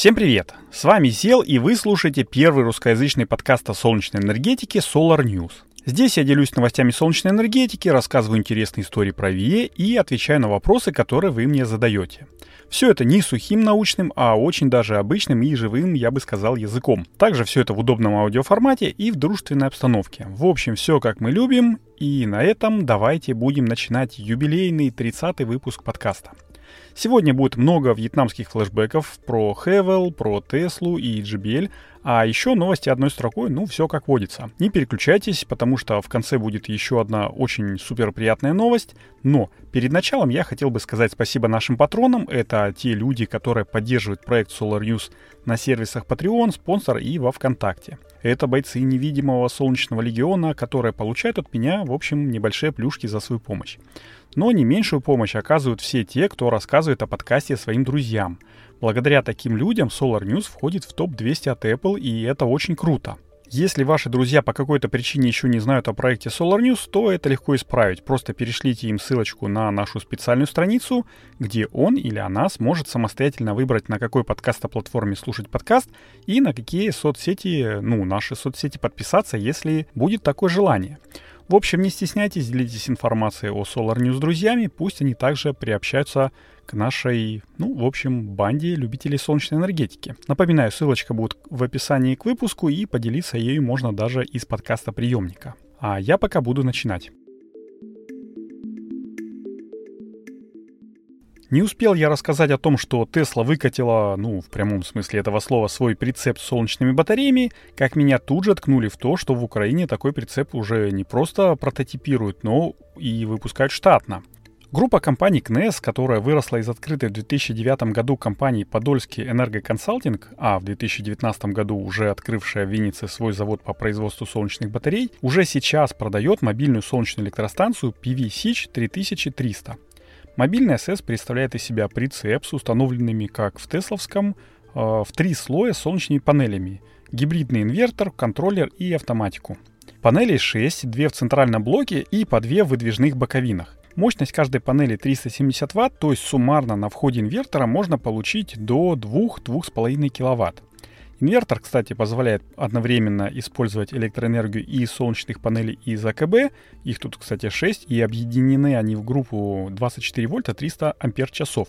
Всем привет! С вами Зел, и вы слушаете первый русскоязычный подкаст о солнечной энергетике Solar News. Здесь я делюсь новостями солнечной энергетики, рассказываю интересные истории про ВИЭ и отвечаю на вопросы, которые вы мне задаете. Все это не сухим научным, а очень даже обычным и живым, я бы сказал, языком. Также все это в удобном аудиоформате и в дружественной обстановке. В общем, все как мы любим, и на этом давайте будем начинать юбилейный 30-й выпуск подкаста. Сегодня будет много вьетнамских флешбеков про Хевел, про Теслу и JBL, а еще новости одной строкой, ну, все как водится. Не переключайтесь, потому что в конце будет еще одна очень супер приятная новость. Но перед началом я хотел бы сказать спасибо нашим патронам. Это те люди, которые поддерживают проект Solar News на сервисах Patreon, спонсор и во ВКонтакте. Это бойцы невидимого Солнечного Легиона, которые получают от меня, в общем, небольшие плюшки за свою помощь. Но не меньшую помощь оказывают все те, кто рассказывает о подкасте своим друзьям. Благодаря таким людям Solar News входит в топ-200 от Apple, и это очень круто. Если ваши друзья по какой-то причине еще не знают о проекте Solar News, то это легко исправить. Просто перешлите им ссылочку на нашу специальную страницу, где он или она сможет самостоятельно выбрать, на какой подкастоплатформе слушать подкаст и на какие соцсети, ну, наши соцсети подписаться, если будет такое желание. В общем, не стесняйтесь, делитесь информацией о Solar News с друзьями, пусть они также приобщаются к нашей, ну, в общем, банде любителей солнечной энергетики. Напоминаю, ссылочка будет в описании к выпуску, и поделиться ею можно даже из подкаста приемника. А я пока буду начинать. Не успел я рассказать о том, что Тесла выкатила, ну, в прямом смысле этого слова, свой прицеп с солнечными батареями, как меня тут же ткнули в то, что в Украине такой прицеп уже не просто прототипируют, но и выпускают штатно. Группа компаний КНЕС, которая выросла из открытой в 2009 году компании Подольский энергоконсалтинг, а в 2019 году уже открывшая в Виннице свой завод по производству солнечных батарей, уже сейчас продает мобильную солнечную электростанцию PV-SICH 3300. Мобильный СС представляет из себя прицеп с установленными, как в Тесловском, э, в три слоя солнечными панелями, гибридный инвертор, контроллер и автоматику. Панелей 6, 2 в центральном блоке и по 2 в выдвижных боковинах. Мощность каждой панели 370 Вт, то есть суммарно на входе инвертора можно получить до 2-2,5 кВт. Инвертор, кстати, позволяет одновременно использовать электроэнергию и солнечных панелей, и из АКБ. Их тут, кстати, 6, и объединены они в группу 24 вольта 300 ампер часов.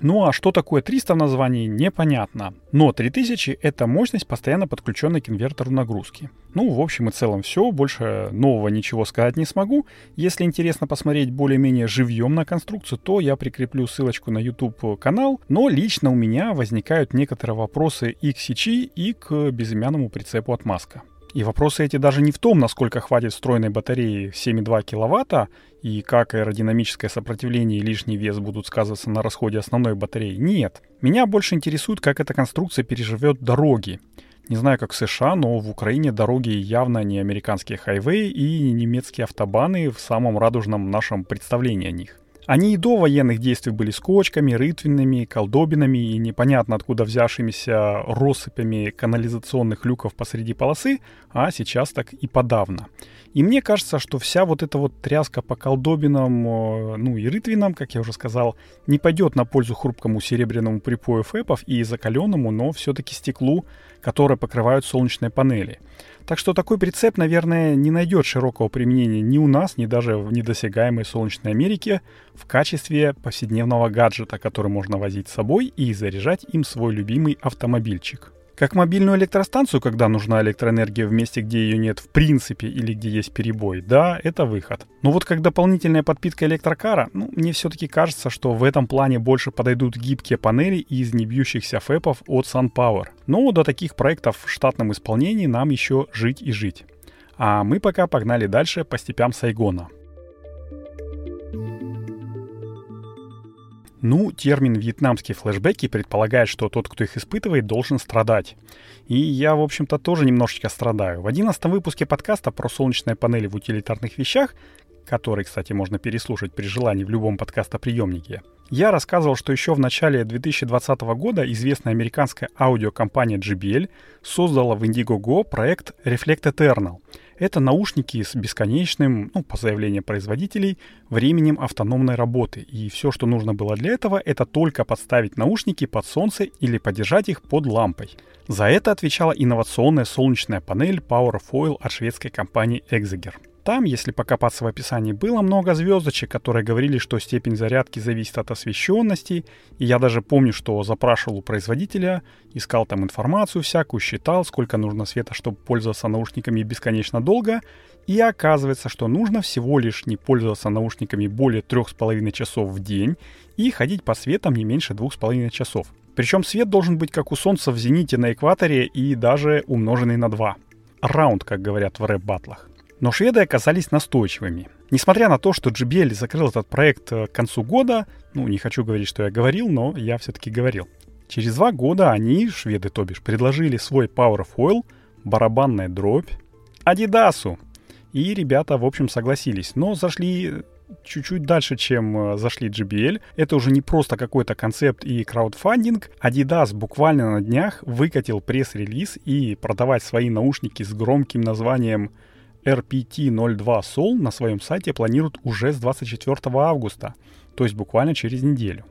Ну а что такое 300 в названии, непонятно. Но 3000 — это мощность, постоянно подключенной к инвертору нагрузки. Ну, в общем и целом все, больше нового ничего сказать не смогу. Если интересно посмотреть более-менее живьем на конструкцию, то я прикреплю ссылочку на YouTube канал. Но лично у меня возникают некоторые вопросы и к сечи, и к безымянному прицепу от Маска. И вопросы эти даже не в том, насколько хватит встроенной батареи 7,2 кВт и как аэродинамическое сопротивление и лишний вес будут сказываться на расходе основной батареи. Нет. Меня больше интересует, как эта конструкция переживет дороги. Не знаю, как в США, но в Украине дороги явно не американские хайвеи и не немецкие автобаны в самом радужном нашем представлении о них. Они и до военных действий были скотчками, рытвинами, колдобинами и непонятно откуда взявшимися россыпями канализационных люков посреди полосы, а сейчас так и подавно. И мне кажется, что вся вот эта вот тряска по колдобинам, э, ну и рытвинам, как я уже сказал, не пойдет на пользу хрупкому серебряному припою фэпов и закаленному, но все-таки стеклу, которое покрывают солнечные панели. Так что такой прицеп, наверное, не найдет широкого применения ни у нас, ни даже в недосягаемой Солнечной Америке в качестве повседневного гаджета, который можно возить с собой и заряжать им свой любимый автомобильчик. Как мобильную электростанцию, когда нужна электроэнергия в месте, где ее нет в принципе или где есть перебой, да, это выход. Но вот как дополнительная подпитка электрокара, ну, мне все-таки кажется, что в этом плане больше подойдут гибкие панели из небьющихся фэпов от SunPower. Но до таких проектов в штатном исполнении нам еще жить и жить. А мы пока погнали дальше по степям Сайгона. Ну, термин «вьетнамские флешбеки» предполагает, что тот, кто их испытывает, должен страдать. И я, в общем-то, тоже немножечко страдаю. В одиннадцатом выпуске подкаста про солнечные панели в утилитарных вещах, который, кстати, можно переслушать при желании в любом подкастоприемнике, я рассказывал, что еще в начале 2020 года известная американская аудиокомпания JBL создала в Indiegogo проект Reflect Eternal. Это наушники с бесконечным, ну, по заявлению производителей, временем автономной работы. И все, что нужно было для этого, это только подставить наушники под солнце или подержать их под лампой. За это отвечала инновационная солнечная панель Powerfoil от шведской компании Exeger. Там, если покопаться в описании, было много звездочек, которые говорили, что степень зарядки зависит от освещенности. И я даже помню, что запрашивал у производителя, искал там информацию всякую, считал, сколько нужно света, чтобы пользоваться наушниками бесконечно долго. И оказывается, что нужно всего лишь не пользоваться наушниками более 3,5 часов в день и ходить по светам не меньше 2,5 часов. Причем свет должен быть как у Солнца в зените на экваторе и даже умноженный на 2. Раунд, как говорят в рэп-батлах. Но шведы оказались настойчивыми. Несмотря на то, что JBL закрыл этот проект э, к концу года, ну, не хочу говорить, что я говорил, но я все-таки говорил. Через два года они, шведы то бишь, предложили свой Power Foil, барабанная дробь, Адидасу. И ребята, в общем, согласились. Но зашли чуть-чуть дальше, чем э, зашли JBL. Это уже не просто какой-то концепт и краудфандинг. Adidas буквально на днях выкатил пресс-релиз и продавать свои наушники с громким названием RPT-02 Sol на своем сайте планируют уже с 24 августа, то есть буквально через неделю.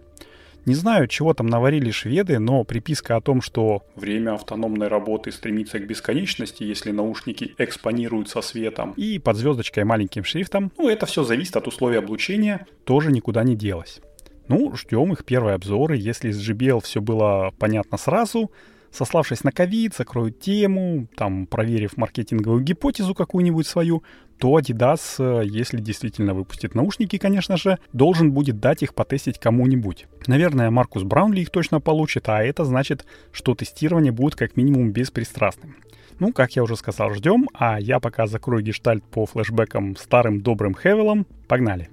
Не знаю, чего там наварили шведы, но приписка о том, что время автономной работы стремится к бесконечности, если наушники экспонируют со светом, и под звездочкой маленьким шрифтом, ну это все зависит от условий облучения, тоже никуда не делось. Ну, ждем их первые обзоры. Если с JBL все было понятно сразу, сославшись на ковид, закроют тему, там, проверив маркетинговую гипотезу какую-нибудь свою, то Adidas, э, если действительно выпустит наушники, конечно же, должен будет дать их потестить кому-нибудь. Наверное, Маркус Браунли их точно получит, а это значит, что тестирование будет как минимум беспристрастным. Ну, как я уже сказал, ждем, а я пока закрою гештальт по флешбекам старым добрым Хевелом. Погнали!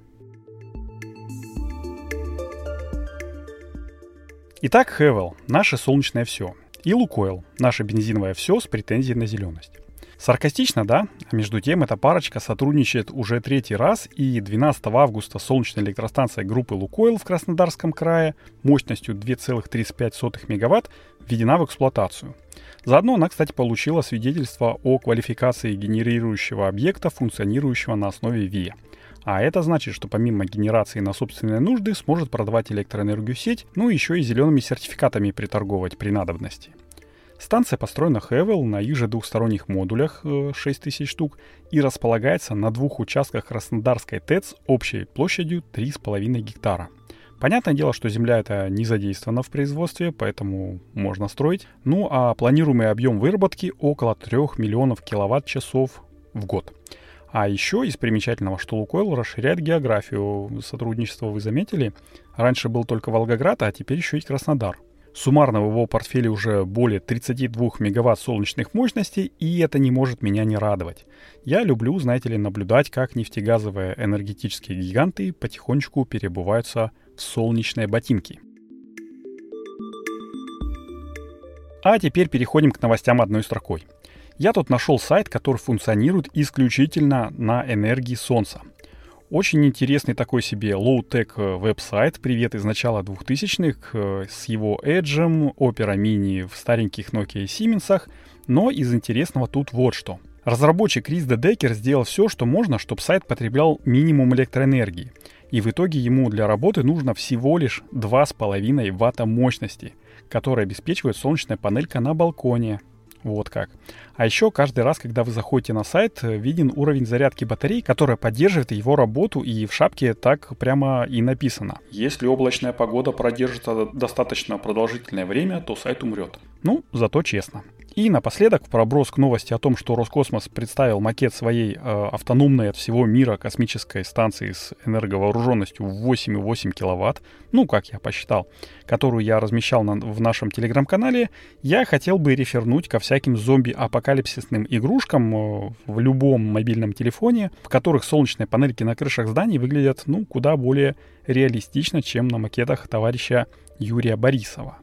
Итак, Хевел, наше солнечное все и Лукойл, наше бензиновое все с претензией на зеленость. Саркастично, да? А между тем эта парочка сотрудничает уже третий раз, и 12 августа солнечная электростанция группы «Лукойл» в Краснодарском крае мощностью 2,35 мегаватт введена в эксплуатацию. Заодно она, кстати, получила свидетельство о квалификации генерирующего объекта, функционирующего на основе ВИА. А это значит, что помимо генерации на собственные нужды сможет продавать электроэнергию сеть, ну и еще и зелеными сертификатами приторговать при надобности. Станция построена Хевел на их же двухсторонних модулях 6000 э, штук и располагается на двух участках Краснодарской ТЭЦ общей площадью 3,5 гектара. Понятное дело, что земля это не задействована в производстве, поэтому можно строить. Ну а планируемый объем выработки около 3 миллионов киловатт-часов в год. А еще из примечательного, что Лукойл расширяет географию сотрудничества, вы заметили? Раньше был только Волгоград, а теперь еще и Краснодар. Суммарно в его портфеле уже более 32 мегаватт солнечных мощностей, и это не может меня не радовать. Я люблю, знаете ли, наблюдать, как нефтегазовые энергетические гиганты потихонечку перебываются в солнечные ботинки. А теперь переходим к новостям одной строкой. Я тут нашел сайт, который функционирует исключительно на энергии Солнца. Очень интересный такой себе low-tech э, веб-сайт, привет из начала 2000-х, э, с его Edge, Opera Mini в стареньких Nokia и Siemens, но из интересного тут вот что. Разработчик Крис Декер сделал все, что можно, чтобы сайт потреблял минимум электроэнергии. И в итоге ему для работы нужно всего лишь 2,5 ватта мощности, которая обеспечивает солнечная панелька на балконе, вот как. А еще каждый раз, когда вы заходите на сайт, виден уровень зарядки батарей, которая поддерживает его работу, и в шапке так прямо и написано. Если облачная погода продержится достаточно продолжительное время, то сайт умрет. Ну, зато честно. И напоследок проброс к новости о том, что Роскосмос представил макет своей э, автономной от всего мира космической станции с энерговооруженностью в 8,8 киловатт, ну, как я посчитал, которую я размещал на, в нашем телеграм-канале, я хотел бы рефернуть ко всяким зомби-апокалипсисным игрушкам э, в любом мобильном телефоне, в которых солнечные панельки на крышах зданий выглядят, ну, куда более реалистично, чем на макетах товарища Юрия Борисова.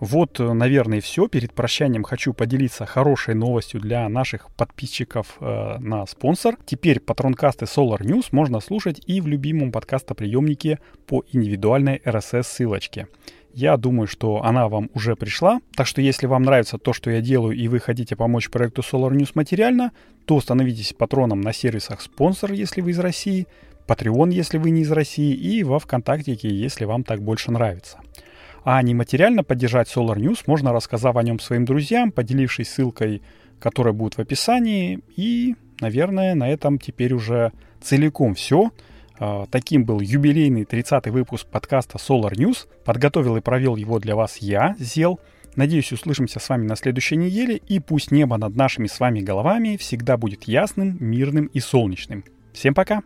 Вот, э, наверное, все. Перед прощанием хочу поделиться хорошей новостью для наших подписчиков э, на спонсор. Теперь патронкасты Solar News можно слушать и в любимом подкастоприемнике по индивидуальной RSS-ссылочке. Я думаю, что она вам уже пришла. Так что если вам нравится то, что я делаю, и вы хотите помочь проекту Solar News материально, то становитесь патроном на сервисах спонсор, если вы из России, Patreon, если вы не из России, и во ВКонтактике, если вам так больше нравится. А нематериально поддержать Solar News можно, рассказав о нем своим друзьям, поделившись ссылкой, которая будет в описании. И, наверное, на этом теперь уже целиком все. А, таким был юбилейный 30-й выпуск подкаста Solar News. Подготовил и провел его для вас я, Зел. Надеюсь, услышимся с вами на следующей неделе, и пусть небо над нашими с вами головами всегда будет ясным, мирным и солнечным. Всем пока!